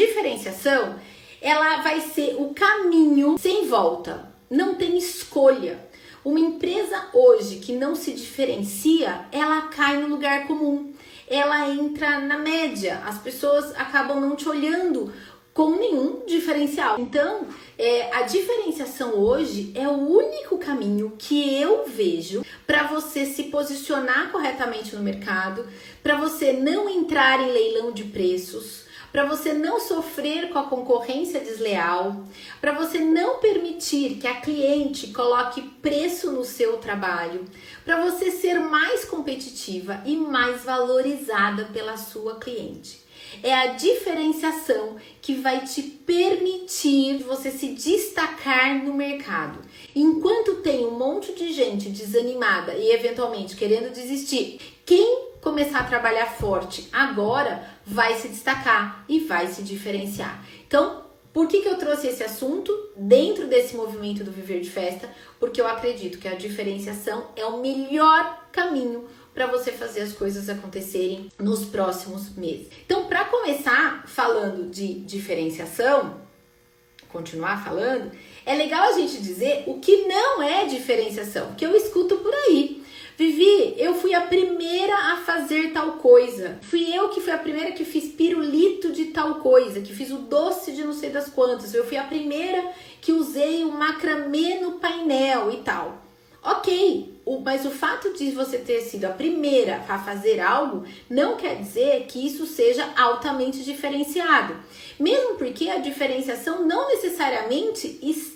diferenciação, ela vai ser o caminho sem volta. Não tem escolha. Uma empresa hoje que não se diferencia, ela cai no lugar comum. Ela entra na média. As pessoas acabam não te olhando com nenhum diferencial. Então, é, a diferenciação hoje é o único caminho que eu vejo para você se posicionar corretamente no mercado, para você não entrar em leilão de preços, para você não sofrer com a concorrência desleal, para você não permitir que a cliente coloque preço no seu trabalho, para você ser mais competitiva e mais valorizada pela sua cliente. É a diferenciação que vai te permitir você se destacar no mercado. Enquanto tem um monte de gente desanimada e eventualmente querendo desistir, quem começar a trabalhar forte agora vai se destacar e vai se diferenciar. Então, por que, que eu trouxe esse assunto dentro desse movimento do Viver de Festa? Porque eu acredito que a diferenciação é o melhor caminho para você fazer as coisas acontecerem nos próximos meses. Então, para começar falando de diferenciação, continuar falando, é legal a gente dizer o que não é diferenciação, que eu escuto por aí. Vivi, eu fui a primeira a fazer tal coisa. Fui eu que fui a primeira que fiz pirulito de tal coisa, que fiz o doce de não sei das quantas. Eu fui a primeira que usei o macramê no painel e tal. Ok, mas o fato de você ter sido a primeira a fazer algo não quer dizer que isso seja altamente diferenciado. Mesmo porque a diferenciação não necessariamente está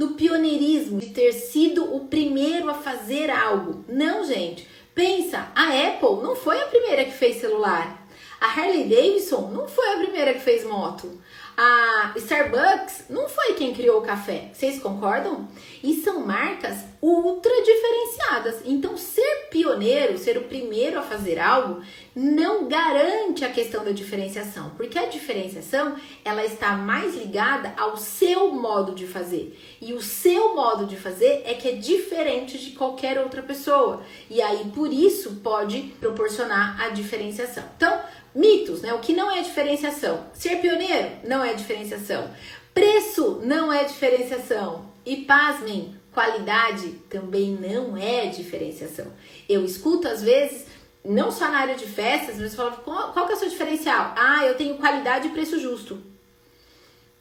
no pioneirismo de ter sido o primeiro a fazer algo. Não, gente. Pensa, a Apple não foi a primeira que fez celular. A Harley Davidson não foi a primeira que fez moto. A Starbucks não foi quem criou o café. Vocês concordam? E são marcas ultra diferenciadas. Então, ser pioneiro, ser o primeiro a fazer algo, não garante a questão da diferenciação, porque a diferenciação ela está mais ligada ao seu modo de fazer. E o seu modo de fazer é que é diferente de qualquer outra pessoa. E aí, por isso, pode proporcionar a diferenciação. Então, Mitos, né? O que não é diferenciação? Ser pioneiro não é diferenciação. Preço não é diferenciação. E pasmem, qualidade também não é diferenciação. Eu escuto às vezes, não só na área de festas, mas falam, qual, qual que é o seu diferencial? Ah, eu tenho qualidade e preço justo.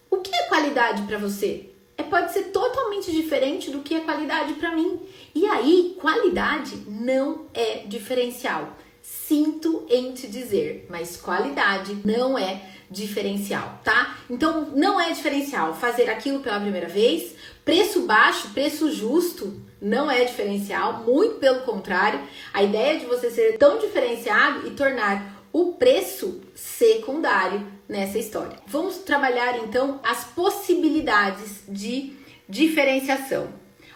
O que é qualidade para você? É, pode ser totalmente diferente do que é qualidade para mim. E aí, qualidade não é diferencial. Sinto em te dizer, mas qualidade não é diferencial, tá? Então não é diferencial fazer aquilo pela primeira vez, preço baixo, preço justo não é diferencial, muito pelo contrário. A ideia de você ser tão diferenciado e tornar o preço secundário nessa história. Vamos trabalhar então as possibilidades de diferenciação.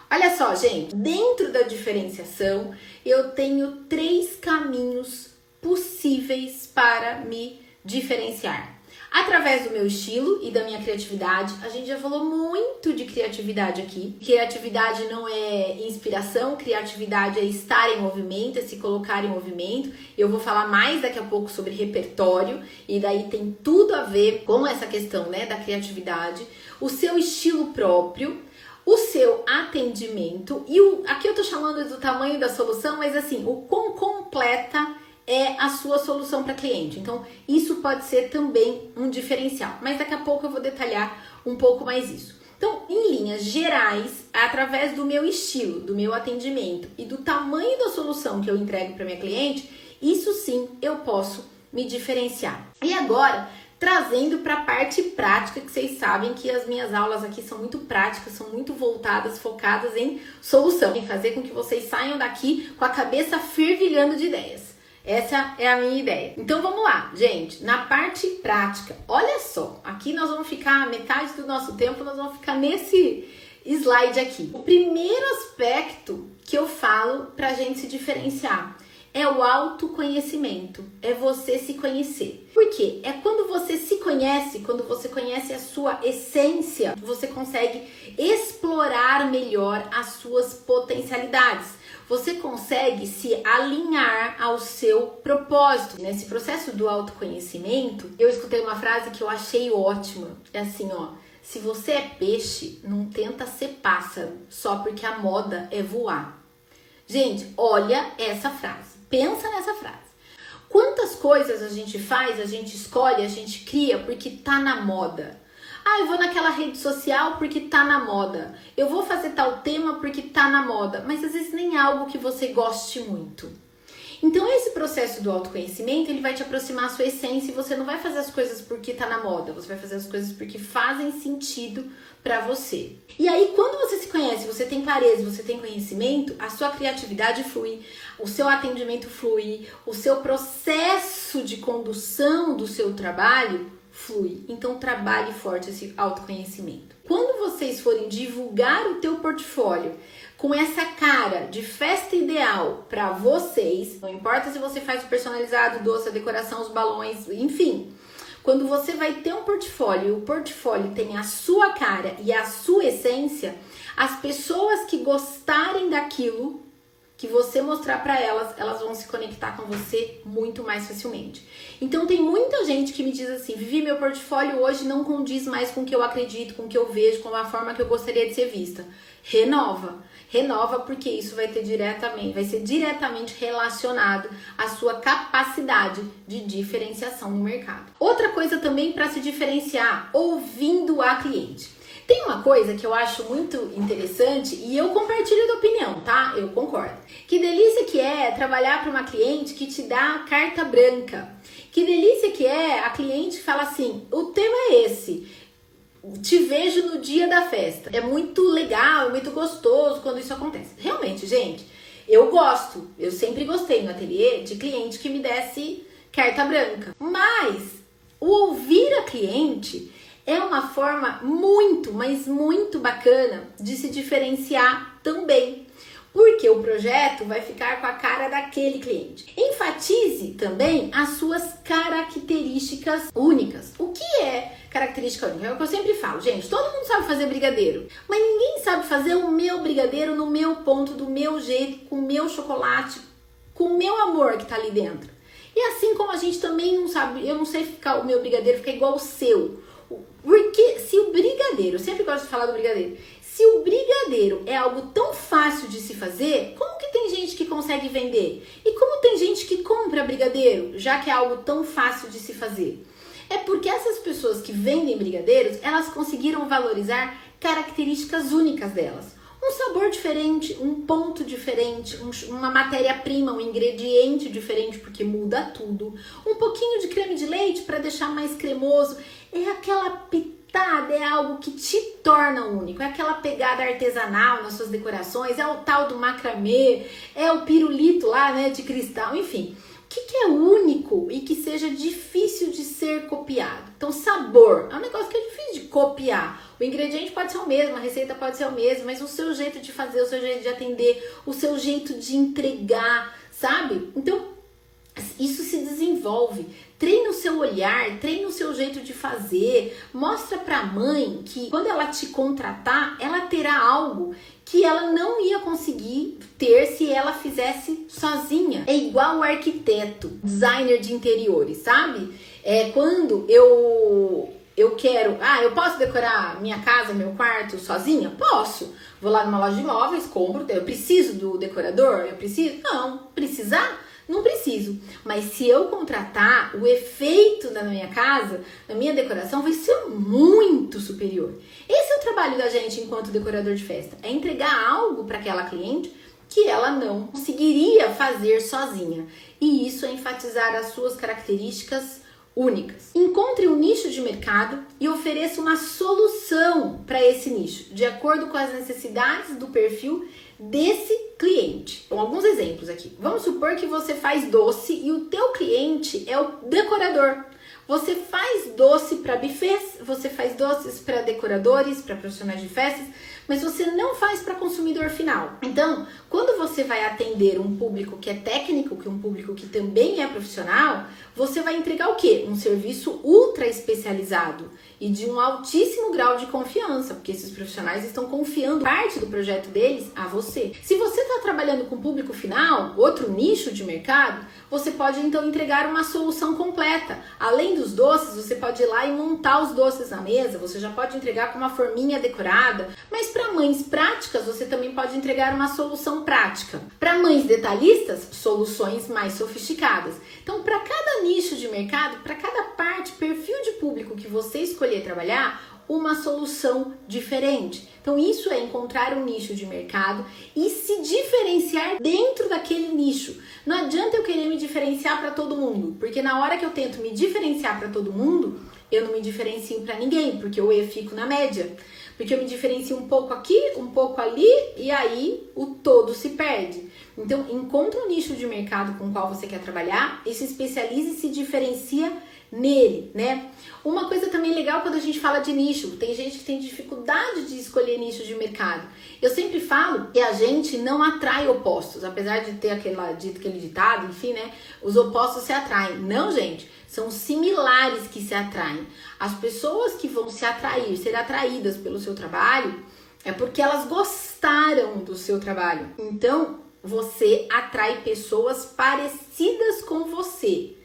Olha só, gente, dentro da diferenciação, eu tenho três caminhos possíveis para me diferenciar. Através do meu estilo e da minha criatividade, a gente já falou muito de criatividade aqui. Criatividade não é inspiração, criatividade é estar em movimento, é se colocar em movimento. Eu vou falar mais daqui a pouco sobre repertório e daí tem tudo a ver com essa questão, né, da criatividade. O seu estilo próprio, o seu atendimento e o aqui eu tô chamando do tamanho da solução, mas assim, o quão completa é a sua solução para cliente. Então, isso pode ser também um diferencial, mas daqui a pouco eu vou detalhar um pouco mais isso. Então, em linhas gerais, através do meu estilo, do meu atendimento e do tamanho da solução que eu entrego para minha cliente, isso sim eu posso me diferenciar. E agora, trazendo para a parte prática, que vocês sabem que as minhas aulas aqui são muito práticas, são muito voltadas, focadas em solução, em fazer com que vocês saiam daqui com a cabeça fervilhando de ideias. Essa é a minha ideia. Então vamos lá, gente, na parte prática. Olha só, aqui nós vamos ficar metade do nosso tempo, nós vamos ficar nesse slide aqui. O primeiro aspecto que eu falo para a gente se diferenciar é o autoconhecimento, é você se conhecer. Por quê? É quando você se conhece, quando você conhece a sua essência, você consegue explorar melhor as suas potencialidades. Você consegue se alinhar ao seu propósito. Nesse processo do autoconhecimento, eu escutei uma frase que eu achei ótima. É assim, ó: se você é peixe, não tenta ser pássaro só porque a moda é voar. Gente, olha essa frase. Pensa nessa frase. Quantas coisas a gente faz, a gente escolhe, a gente cria porque tá na moda. Ah, eu vou naquela rede social porque tá na moda. Eu vou fazer tal tema porque tá na moda. Mas às vezes nem é algo que você goste muito. Então esse processo do autoconhecimento, ele vai te aproximar a sua essência e você não vai fazer as coisas porque tá na moda, você vai fazer as coisas porque fazem sentido para você. E aí quando você se conhece, você tem clareza, você tem conhecimento, a sua criatividade flui, o seu atendimento flui, o seu processo de condução do seu trabalho flui. Então trabalhe forte esse autoconhecimento. Quando vocês forem divulgar o teu portfólio com essa cara de festa ideal para vocês, não importa se você faz o personalizado, doce, a decoração, os balões, enfim. Quando você vai ter um portfólio e o portfólio tem a sua cara e a sua essência, as pessoas que gostarem daquilo que você mostrar para elas, elas vão se conectar com você muito mais facilmente. Então tem muita gente que me diz assim: "Vivi, meu portfólio hoje não condiz mais com o que eu acredito, com o que eu vejo, com a forma que eu gostaria de ser vista". Renova renova porque isso vai ter diretamente, vai ser diretamente relacionado à sua capacidade de diferenciação no mercado. Outra coisa também para se diferenciar, ouvindo a cliente. Tem uma coisa que eu acho muito interessante e eu compartilho da opinião, tá? Eu concordo. Que delícia que é trabalhar para uma cliente que te dá carta branca. Que delícia que é a cliente fala assim: o tema é esse te vejo no dia da festa. É muito legal, é muito gostoso quando isso acontece. Realmente, gente, eu gosto, eu sempre gostei no ateliê de cliente que me desse carta branca. Mas o ouvir a cliente é uma forma muito, mas muito bacana de se diferenciar também. Porque o projeto vai ficar com a cara daquele cliente. Enfatize também as suas características únicas. O que é característica única. É o que eu sempre falo, gente. Todo mundo sabe fazer brigadeiro, mas ninguém sabe fazer o meu brigadeiro no meu ponto, do meu jeito, com o meu chocolate, com o meu amor que tá ali dentro. E assim como a gente também não sabe, eu não sei ficar o meu brigadeiro ficar igual o seu. Porque se o brigadeiro, sempre gosto de falar do brigadeiro, se o brigadeiro é algo tão fácil de se fazer, como que tem gente que consegue vender? E como tem gente que compra brigadeiro, já que é algo tão fácil de se fazer? É porque essas pessoas que vendem brigadeiros, elas conseguiram valorizar características únicas delas. Um sabor diferente, um ponto diferente, um, uma matéria-prima, um ingrediente diferente, porque muda tudo. Um pouquinho de creme de leite para deixar mais cremoso. É aquela pitada, é algo que te torna único. É aquela pegada artesanal nas suas decorações, é o tal do macramê, é o pirulito lá, né, de cristal, enfim que, que é único e que seja difícil de ser copiado? Então, sabor é um negócio que é difícil de copiar. O ingrediente pode ser o mesmo, a receita pode ser o mesmo, mas o seu jeito de fazer, o seu jeito de atender, o seu jeito de entregar, sabe? Então, isso se desenvolve. Treina o seu olhar, treina o seu jeito de fazer. Mostra para a mãe que quando ela te contratar, ela terá algo que ela não ia conseguir ter se ela fizesse sozinha. É igual o arquiteto, designer de interiores, sabe? É quando eu eu quero, ah, eu posso decorar minha casa, meu quarto sozinha? Posso. Vou lá numa loja de imóveis, compro, eu preciso do decorador? Eu preciso? Não, precisar não preciso. Mas se eu contratar, o efeito da minha casa, na minha decoração, vai ser muito superior. Esse é o trabalho da gente enquanto decorador de festa: é entregar algo para aquela cliente que ela não conseguiria fazer sozinha. E isso é enfatizar as suas características únicas. Encontre um nicho de mercado e ofereça uma solução para esse nicho, de acordo com as necessidades do perfil desse cliente. Então, alguns exemplos aqui. Vamos supor que você faz doce e o teu cliente é o decorador. Você faz doce para buffets, você faz doces para decoradores, para profissionais de festas, mas você não faz para consumidor final. Então, quando você vai atender um público que é técnico, que é um público que também é profissional, você vai entregar o quê? Um serviço ultra especializado e de um altíssimo grau de confiança, porque esses profissionais estão confiando parte do projeto deles a você. Se você está trabalhando com público final, outro nicho de mercado, você pode então entregar uma solução completa. Além dos doces, você pode ir lá e montar os doces na mesa, você já pode entregar com uma forminha decorada, mas para mães práticas, você também pode entregar uma solução prática. Para mães detalhistas, soluções mais sofisticadas. Então, para cada nicho de mercado, para cada parte, perfil de público que você escolher trabalhar, uma solução diferente. Então, isso é encontrar um nicho de mercado e se diferenciar dentro daquele nicho. Não adianta eu querer me diferenciar para todo mundo, porque na hora que eu tento me diferenciar para todo mundo, eu não me diferencio para ninguém, porque eu fico na média. Porque eu me diferencio um pouco aqui, um pouco ali, e aí o todo se perde. Então, encontre um nicho de mercado com o qual você quer trabalhar e se especialize e se diferencia nele, né? Uma coisa também legal quando a gente fala de nicho, tem gente que tem dificuldade de escolher nicho de mercado. Eu sempre falo que a gente não atrai opostos, apesar de ter aquela, dito, aquele ditado, enfim, né? Os opostos se atraem. Não, gente, são similares que se atraem. As pessoas que vão se atrair, ser atraídas pelo seu trabalho, é porque elas gostaram do seu trabalho. Então, você atrai pessoas parecidas com você.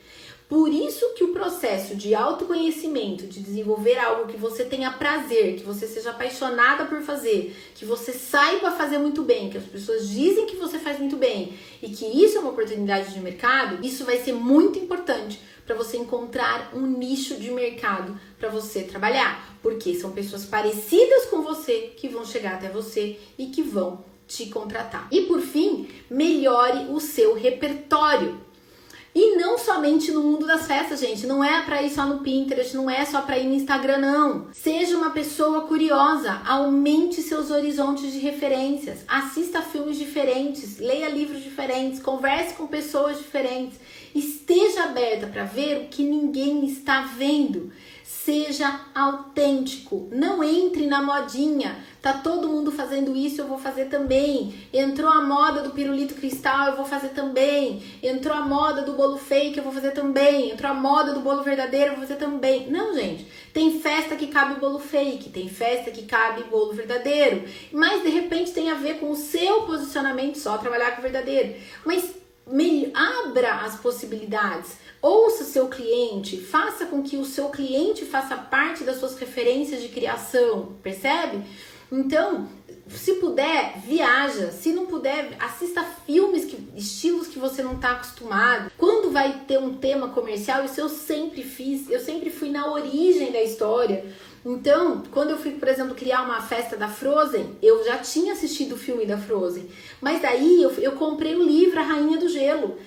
Por isso que o processo de autoconhecimento, de desenvolver algo que você tenha prazer, que você seja apaixonada por fazer, que você saiba fazer muito bem, que as pessoas dizem que você faz muito bem e que isso é uma oportunidade de mercado, isso vai ser muito importante para você encontrar um nicho de mercado para você trabalhar, porque são pessoas parecidas com você que vão chegar até você e que vão te contratar. E por fim, melhore o seu repertório. E não somente no mundo das festas, gente. Não é para ir só no Pinterest, não é só para ir no Instagram, não. Seja uma pessoa curiosa, aumente seus horizontes de referências, assista filmes diferentes, leia livros diferentes, converse com pessoas diferentes. Esteja aberta para ver o que ninguém está vendo. Seja autêntico, não entre na modinha. Tá todo mundo fazendo isso, eu vou fazer também. Entrou a moda do pirulito cristal, eu vou fazer também. Entrou a moda do bolo fake, eu vou fazer também. Entrou a moda do bolo verdadeiro, eu vou fazer também. Não, gente. Tem festa que cabe bolo fake, tem festa que cabe bolo verdadeiro. Mas de repente tem a ver com o seu posicionamento só trabalhar com o verdadeiro. Mas abra as possibilidades. Ouça seu cliente, faça com que o seu cliente faça parte das suas referências de criação, percebe? Então, se puder, viaja. Se não puder, assista filmes, que, estilos que você não está acostumado. Quando vai ter um tema comercial, isso eu sempre fiz. Eu sempre fui na origem da história. Então, quando eu fui, por exemplo, criar uma festa da Frozen, eu já tinha assistido o filme da Frozen. Mas daí eu, eu comprei o livro A Rainha do Gelo.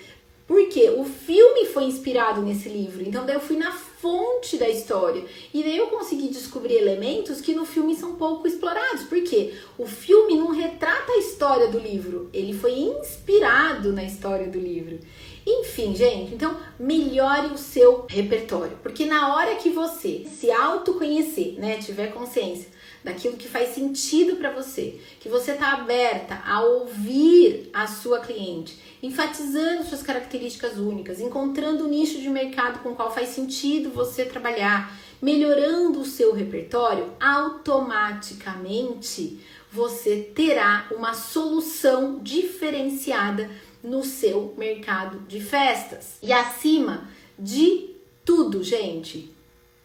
Porque o filme foi inspirado nesse livro. Então daí eu fui na fonte da história. E daí eu consegui descobrir elementos que no filme são pouco explorados. Porque o filme não retrata a história do livro, ele foi inspirado na história do livro. Enfim, gente, então melhore o seu repertório, porque na hora que você se autoconhecer, né, tiver consciência daquilo que faz sentido para você, que você está aberta a ouvir a sua cliente, enfatizando suas características únicas, encontrando o nicho de mercado com o qual faz sentido você trabalhar, melhorando o seu repertório, automaticamente você terá uma solução diferenciada no seu mercado de festas. E acima de tudo, gente,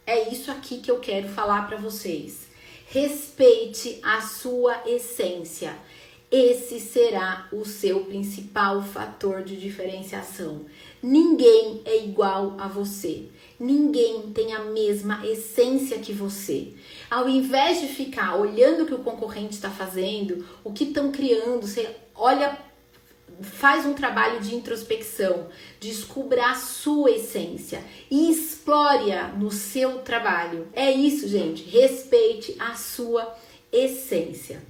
é isso aqui que eu quero falar para vocês. Respeite a sua essência. Esse será o seu principal fator de diferenciação. Ninguém é igual a você. Ninguém tem a mesma essência que você. Ao invés de ficar olhando o que o concorrente está fazendo, o que estão criando, você olha faz um trabalho de introspecção, descubra a sua essência e explore-a no seu trabalho. É isso, gente. Respeite a sua essência.